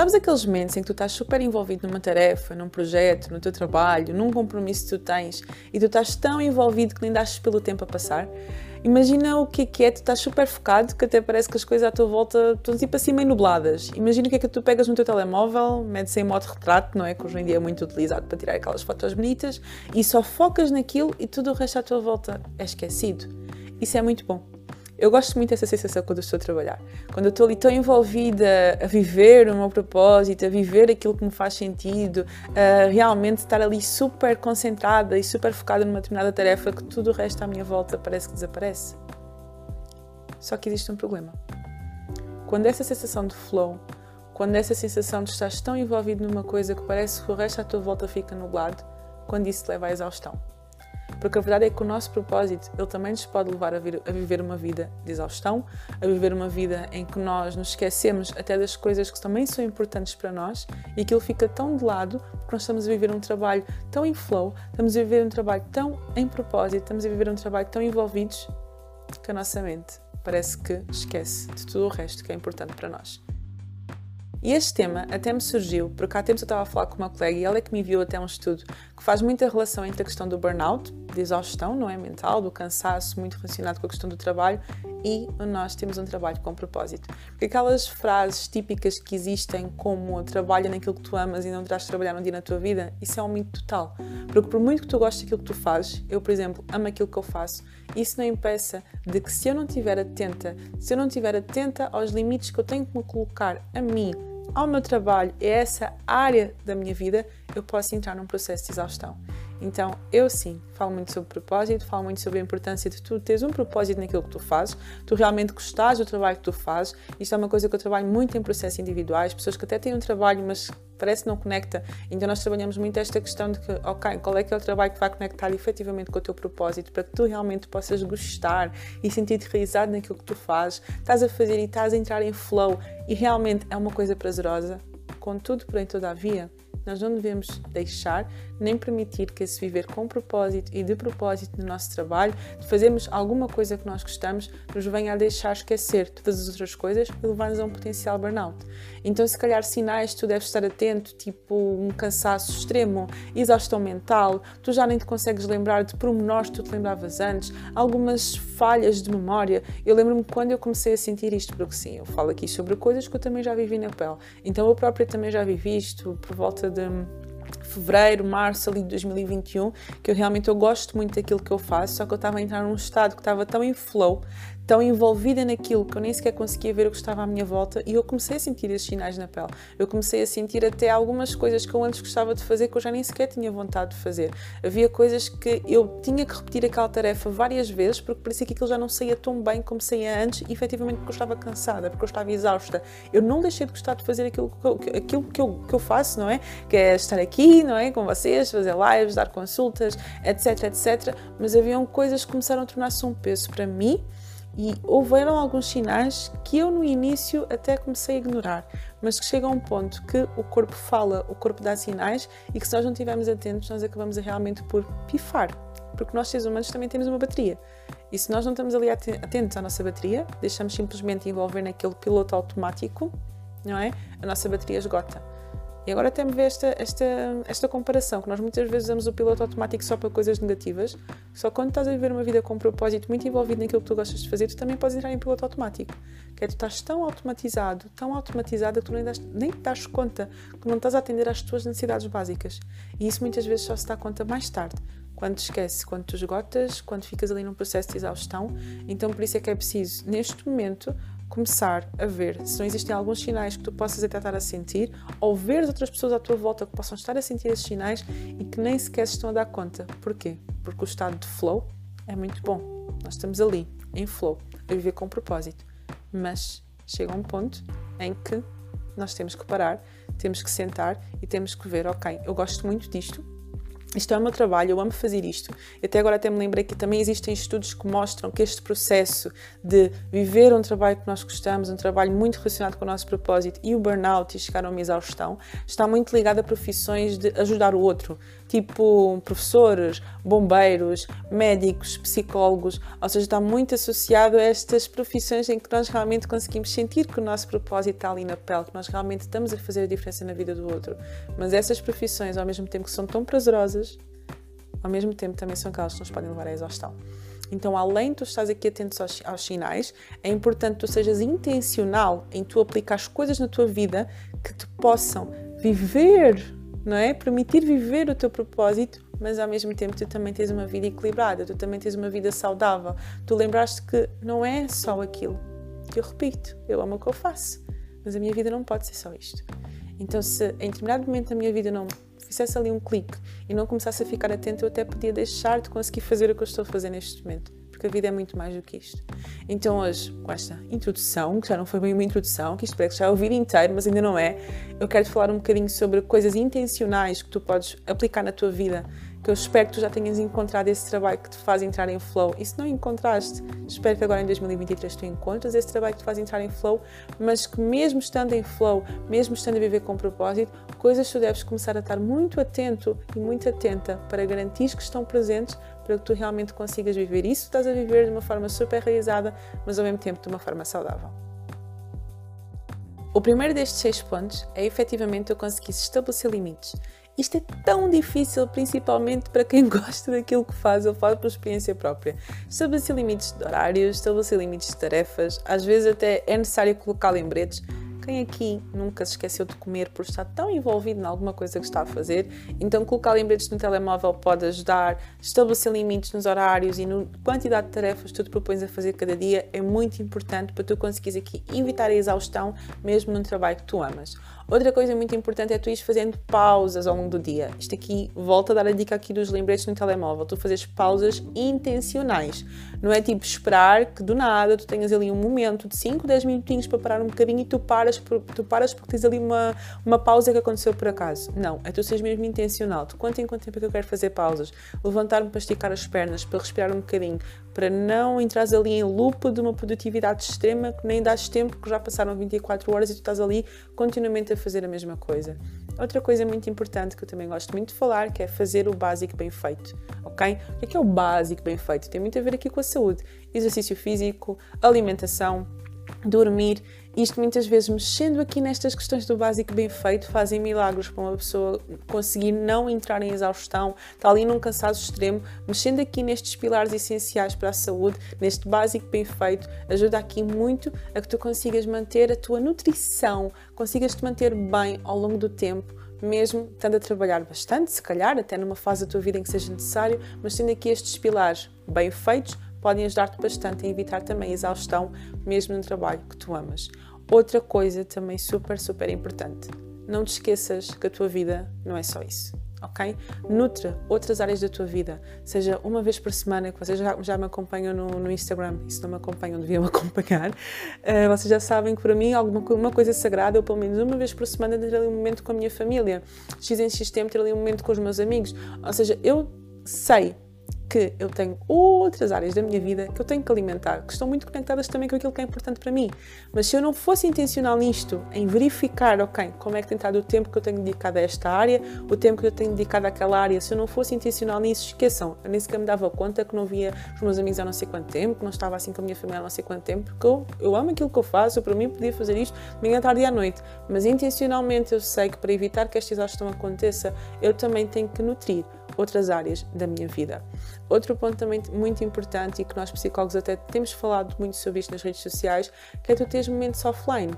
Sabes aqueles momentos em que tu estás super envolvido numa tarefa, num projeto, no teu trabalho, num compromisso que tu tens e tu estás tão envolvido que nem dás pelo tempo a passar? Imagina o que é que é, tu estás super focado que até parece que as coisas à tua volta estão tipo assim meio nubladas. Imagina o que é que tu pegas no teu telemóvel, metes em modo retrato, não é? Que hoje em dia é muito utilizado para tirar aquelas fotos bonitas e só focas naquilo e tudo o resto à tua volta é esquecido. Isso é muito bom. Eu gosto muito dessa sensação quando estou a trabalhar. Quando eu estou ali tão envolvida a viver o meu propósito, a viver aquilo que me faz sentido, a realmente estar ali super concentrada e super focada numa determinada tarefa que tudo o resto à minha volta parece que desaparece. Só que existe um problema. Quando essa sensação de flow, quando essa sensação de estar tão envolvido numa coisa que parece que o resto à tua volta fica nublado, quando isso leva à exaustão. Porque a verdade é que o nosso propósito, ele também nos pode levar a, vir, a, viver uma vida de exaustão, a viver uma vida em que nós nos esquecemos até das coisas que também são importantes para nós e aquilo fica tão de lado porque nós estamos a viver um trabalho tão em flow, estamos a viver um trabalho tão em propósito, estamos a viver um trabalho tão envolvidos que a nossa mente parece que esquece de tudo o resto que é importante para nós. E este tema até me surgiu porque há tempos eu estava a falar com uma colega e ela é que me enviou até um estudo que faz muita relação entre a questão do burnout, de exaustão, não é? Mental, do cansaço, muito relacionado com a questão do trabalho e nós temos um trabalho com propósito. Porque aquelas frases típicas que existem como trabalha naquilo que tu amas e não terás de trabalhar um dia na tua vida, isso é um mito total. Porque por muito que tu gostes daquilo que tu fazes, eu, por exemplo, amo aquilo que eu faço, isso não impeça de que se eu não estiver atenta, se eu não estiver atenta aos limites que eu tenho que me colocar a mim, ao meu trabalho a essa área da minha vida, eu posso entrar num processo de exaustão. Então, eu sim, falo muito sobre propósito, falo muito sobre a importância de tu teres um propósito naquilo que tu fazes, tu realmente gostares do trabalho que tu fazes. Isto é uma coisa que eu trabalho muito em processos individuais, pessoas que até têm um trabalho, mas parece que não conecta. Então, nós trabalhamos muito esta questão de que, ok, qual é que é o trabalho que vai conectar efetivamente com o teu propósito, para que tu realmente possas gostar e sentir-te realizado naquilo que tu fazes, estás a fazer e estás a entrar em flow e realmente é uma coisa prazerosa. Contudo, porém, todavia, nós não devemos deixar nem permitir que esse viver com propósito e de propósito no nosso trabalho, de fazermos alguma coisa que nós gostamos, nos venha a deixar esquecer todas as outras coisas e levar-nos a um potencial burnout. Então, se calhar, sinais tu deves estar atento, tipo um cansaço extremo, exaustão mental, tu já nem te consegues lembrar de pormenores que tu te lembravas antes, algumas falhas de memória. Eu lembro-me quando eu comecei a sentir isto, porque sim, eu falo aqui sobre coisas que eu também já vivi na pele. Então, eu própria também já vivi isto por volta de fevereiro, março ali de 2021, que eu realmente eu gosto muito daquilo que eu faço, só que eu estava a entrar num estado que estava tão em flow, tão envolvida naquilo que eu nem sequer conseguia ver o que estava à minha volta e eu comecei a sentir esses sinais na pele. Eu comecei a sentir até algumas coisas que eu antes gostava de fazer que eu já nem sequer tinha vontade de fazer. Havia coisas que eu tinha que repetir aquela tarefa várias vezes porque parecia que aquilo já não saía tão bem como saía antes e efetivamente porque eu estava cansada, porque eu estava exausta. Eu não deixei de gostar de fazer aquilo que eu, aquilo que eu, que eu faço, não é? Que é estar aqui, não é? Com vocês, fazer lives, dar consultas, etc, etc. Mas haviam coisas que começaram a tornar-se um peso para mim e houveram alguns sinais que eu no início até comecei a ignorar, mas que chega a um ponto que o corpo fala, o corpo dá sinais e que se nós não estivermos atentos, nós acabamos realmente por pifar, porque nós seres humanos também temos uma bateria. E se nós não estamos ali atentos à nossa bateria, deixamos simplesmente envolver naquele piloto automático, não é? A nossa bateria esgota. E agora até me vê esta, esta, esta comparação, que nós muitas vezes usamos o piloto automático só para coisas negativas, só quando estás a viver uma vida com um propósito muito envolvido naquilo que tu gostas de fazer, tu também podes entrar em piloto automático. Que é tu estás tão automatizado, tão automatizada que tu nem, das, nem te das conta que não estás a atender às tuas necessidades básicas. E isso muitas vezes só se dá conta mais tarde, quando te esqueces, quando tu esgotas, quando ficas ali num processo de exaustão. Então por isso é que é preciso, neste momento, começar a ver se não existem alguns sinais que tu possas até estar a sentir, ou ver outras pessoas à tua volta que possam estar a sentir esses sinais e que nem sequer se estão a dar conta. Porquê? Porque o estado de flow é muito bom. Nós estamos ali, em flow, a viver com propósito. Mas chega um ponto em que nós temos que parar, temos que sentar e temos que ver, ok, eu gosto muito disto, isto é o meu trabalho, eu amo fazer isto. Até agora até me lembrei que também existem estudos que mostram que este processo de viver um trabalho que nós gostamos, um trabalho muito relacionado com o nosso propósito e o burnout e chegar a uma exaustão, está muito ligado a profissões de ajudar o outro, tipo professores, bombeiros, médicos, psicólogos, ou seja, está muito associado a estas profissões em que nós realmente conseguimos sentir que o nosso propósito está ali na pele, que nós realmente estamos a fazer a diferença na vida do outro. Mas essas profissões, ao mesmo tempo que são tão prazerosas, ao mesmo tempo também são aquelas que nos podem levar à exaustão. Então, além de tu estás aqui atento aos, aos, sinais, é importante que tu sejas intencional em tu aplicar as coisas na tua vida que te possam viver, não é? Permitir viver o teu propósito, mas ao mesmo tempo tu também tens uma vida equilibrada, tu também tens uma vida saudável. Tu lembraste que não é só aquilo. Que eu repito, eu amo o que eu faço, mas a minha vida não pode ser só isto. Então, se em determinado momento da minha vida não fizesse ali um clique e não começasse a ficar atento, eu até podia deixar de conseguir fazer o que eu estou a fazer neste momento. Porque a vida é muito mais do que isto. Então, hoje, com esta introdução, que já não foi bem uma introdução, que isto parece que já é o vídeo inteiro, mas ainda não é, eu quero te falar um bocadinho sobre coisas intencionais que tu podes aplicar na tua vida que eu espero que tu já tenhas encontrado esse trabalho que te faz entrar em flow. E se não encontraste, espero que agora em 2023 tu encontres esse trabalho que te faz entrar em flow, mas que mesmo estando em flow, mesmo estando a viver com propósito, coisas que tu deves começar a estar muito atento e muito atenta para garantir que estão presentes para que tu realmente consigas viver isso. Estás a viver de uma forma super realizada, mas ao mesmo tempo de uma forma saudável. O primeiro destes seis pontos é efetivamente eu conseguir estabelecer limites. Isto é tão difícil, principalmente para quem gosta daquilo que faz, eu falo por experiência própria. Estabelecer limites de horários, estabelecer limites de tarefas, às vezes até é necessário colocar lembretes. Quem aqui nunca se esqueceu de comer por estar tão envolvido em alguma coisa que está a fazer? Então, colocar lembretes no telemóvel pode ajudar, estabelecer limites nos horários e na quantidade de tarefas que tu te propões a fazer cada dia é muito importante para tu conseguires aqui evitar a exaustão, mesmo num trabalho que tu amas. Outra coisa muito importante é tu ires fazendo pausas ao longo do dia. Isto aqui, volta a dar a dica aqui dos lembretes no telemóvel. Tu fazes pausas intencionais. Não é tipo esperar que do nada tu tenhas ali um momento de 5, 10 minutinhos para parar um bocadinho e tu paras, tu paras porque tens ali uma, uma pausa que aconteceu por acaso. Não, é tu seres mesmo intencional. De quanto em quanto tempo é que eu quero fazer pausas? Levantar-me para esticar as pernas, para respirar um bocadinho, para não entrares ali em lupa de uma produtividade extrema que nem dás tempo, que já passaram 24 horas e tu estás ali continuamente a fazer a mesma coisa. Outra coisa muito importante que eu também gosto muito de falar, que é fazer o básico bem feito, ok? O que é, é o básico bem feito? Tem muito a ver aqui com a saúde. Exercício físico, alimentação, dormir isto muitas vezes, mexendo aqui nestas questões do básico bem feito, fazem milagres para uma pessoa conseguir não entrar em exaustão, está ali num cansaço extremo, mexendo aqui nestes pilares essenciais para a saúde, neste básico bem feito, ajuda aqui muito a que tu consigas manter a tua nutrição, consigas te manter bem ao longo do tempo, mesmo estando a trabalhar bastante, se calhar, até numa fase da tua vida em que seja necessário, mas tendo aqui estes pilares bem feitos, podem ajudar-te bastante a evitar também a exaustão, mesmo no trabalho que tu amas. Outra coisa também super, super importante: não te esqueças que a tua vida não é só isso. Ok? Nutre outras áreas da tua vida, seja uma vez por semana, que vocês já, já me acompanham no, no, Instagram, e se não me acompanham, deviam acompanhar. Uh, vocês já sabem que para mim, alguma uma coisa sagrada, eu pelo menos uma vez por semana ter ali um momento com a minha família, X em X tempo ter ali um momento com os meus amigos. Ou seja, eu sei que eu tenho outras áreas da minha vida que eu tenho que alimentar, que estão muito conectadas também com aquilo que é importante para mim. Mas se eu não fosse intencional nisto, em verificar, ok, como é que tem estado o tempo que eu tenho dedicado a esta área, o tempo que eu tenho dedicado àquela área, se eu não fosse intencional nisso, esqueçam, eu nem sequer me dava conta que não via os meus amigos há não sei quanto tempo, que não estava assim com a minha família há não sei quanto tempo, porque eu, eu amo aquilo que eu faço, eu para mim podia fazer isto de manhã, tarde e à noite, mas intencionalmente eu sei que para evitar que esta exaustão aconteça, eu também tenho que nutrir outras áreas da minha vida. Outro ponto também muito importante e que nós psicólogos até temos falado muito sobre isto nas redes sociais, que é tu teres momentos offline.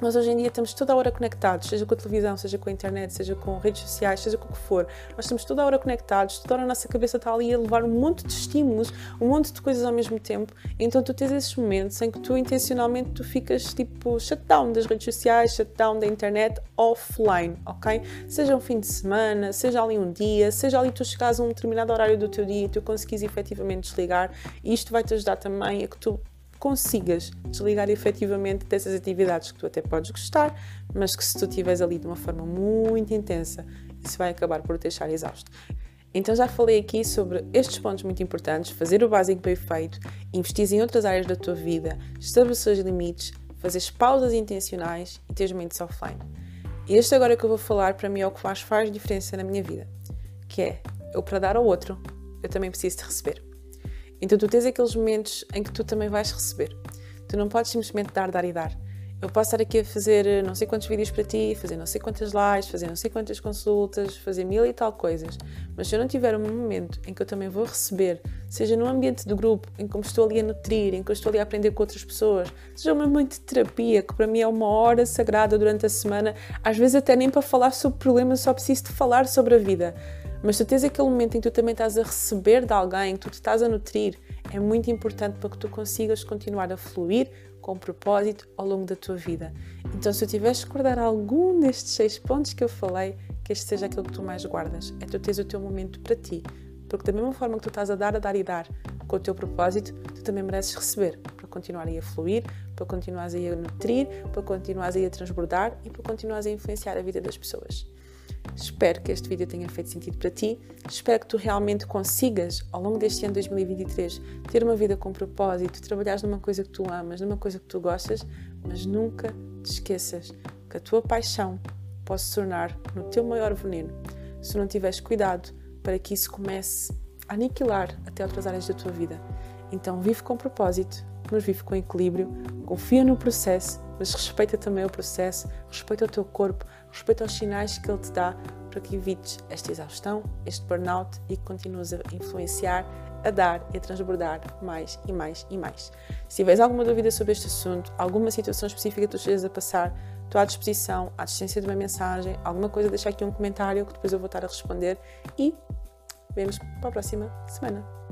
Nós hoje em dia estamos toda a hora conectados, seja com a televisão, seja com a internet, seja com redes sociais, seja com o que for. Nós estamos toda a hora conectados, toda a hora a nossa cabeça está ali a levar um monte de estímulos, um monte de coisas ao mesmo tempo. Então tu tens esses momentos em que tu intencionalmente tu ficas tipo shutdown das redes sociais, shutdown da internet offline, ok? Seja um fim de semana, seja ali um dia, seja ali tu chegares a um determinado horário do teu dia e tu conseguires efetivamente desligar. Isto vai te ajudar também a que tu consigas desligar efetivamente dessas atividades que tu até podes gostar, mas que se tu estiveres ali de uma forma muito intensa, isso vai acabar por te deixar exausto. Então já falei aqui sobre estes pontos muito importantes, fazer o básico bem feito, investir em outras áreas da tua vida, estabelecer os limites, fazer pausas intencionais e ter mentes offline. E este agora que eu vou falar para mim é o que faz, faz diferença na minha vida, que é eu para dar ao outro, eu também preciso de receber. Então tu tens aqueles momentos em que tu também vais receber. Tu não podes simplesmente dar, dar e dar. Eu posso estar aqui a fazer eh, não sei quantos vídeos para ti, fazer não sei quantas lives, fazer não sei quantas consultas, fazer mil e tal coisas. Mas se eu não tiver um momento em que eu também vou receber, seja no ambiente do grupo, em que me estou ali a nutrir, em que eu estou ali a aprender com outras pessoas, seja um momento de terapia, que para mim é uma hora sagrada durante a semana, às vezes até nem para falar sobre problemas, só preciso de falar sobre a vida. Mas tu tens aquele momento em que tu também estás a receber de alguém, que tu te estás a nutrir, é muito importante para que tu consigas continuar a fluir com propósito ao longo da tua vida. Então, se eu tivesse que guardar algum destes seis pontos que eu falei, que este seja aquilo que tu mais guardas, é tu teres o teu momento para ti. Porque da mesma forma que tu estás a dar, a dar e dar com o teu propósito, tu também mereces receber para continuar a fluir, para continuares a nutrir, para continuares a transbordar e para continuares a influenciar a vida das pessoas. Espero que este vídeo tenha feito sentido para ti. Espero que tu realmente consigas, ao longo deste ano 2023, ter uma vida com propósito, trabalhares numa coisa que tu amas, numa coisa que tu gostas, mas nunca te esqueças que a tua paixão pode se tornar no teu maior veneno se não tiveres cuidado para que isso comece a aniquilar até outras áreas da tua vida. Então, vive com propósito, mas vive com equilíbrio, confia no processo, mas respeita também o processo, respeita o teu corpo, respeita os sinais que ele te dá para que evites esta exaustão, este burnout e que continues a influenciar, a dar e a transbordar mais e mais e mais. Se tiveres alguma dúvida sobre este assunto, alguma situação específica que tu estejas a passar, estou à disposição, à assistência de uma mensagem, alguma coisa, deixa aqui um comentário que depois eu vou estar a responder e vemos para a próxima semana.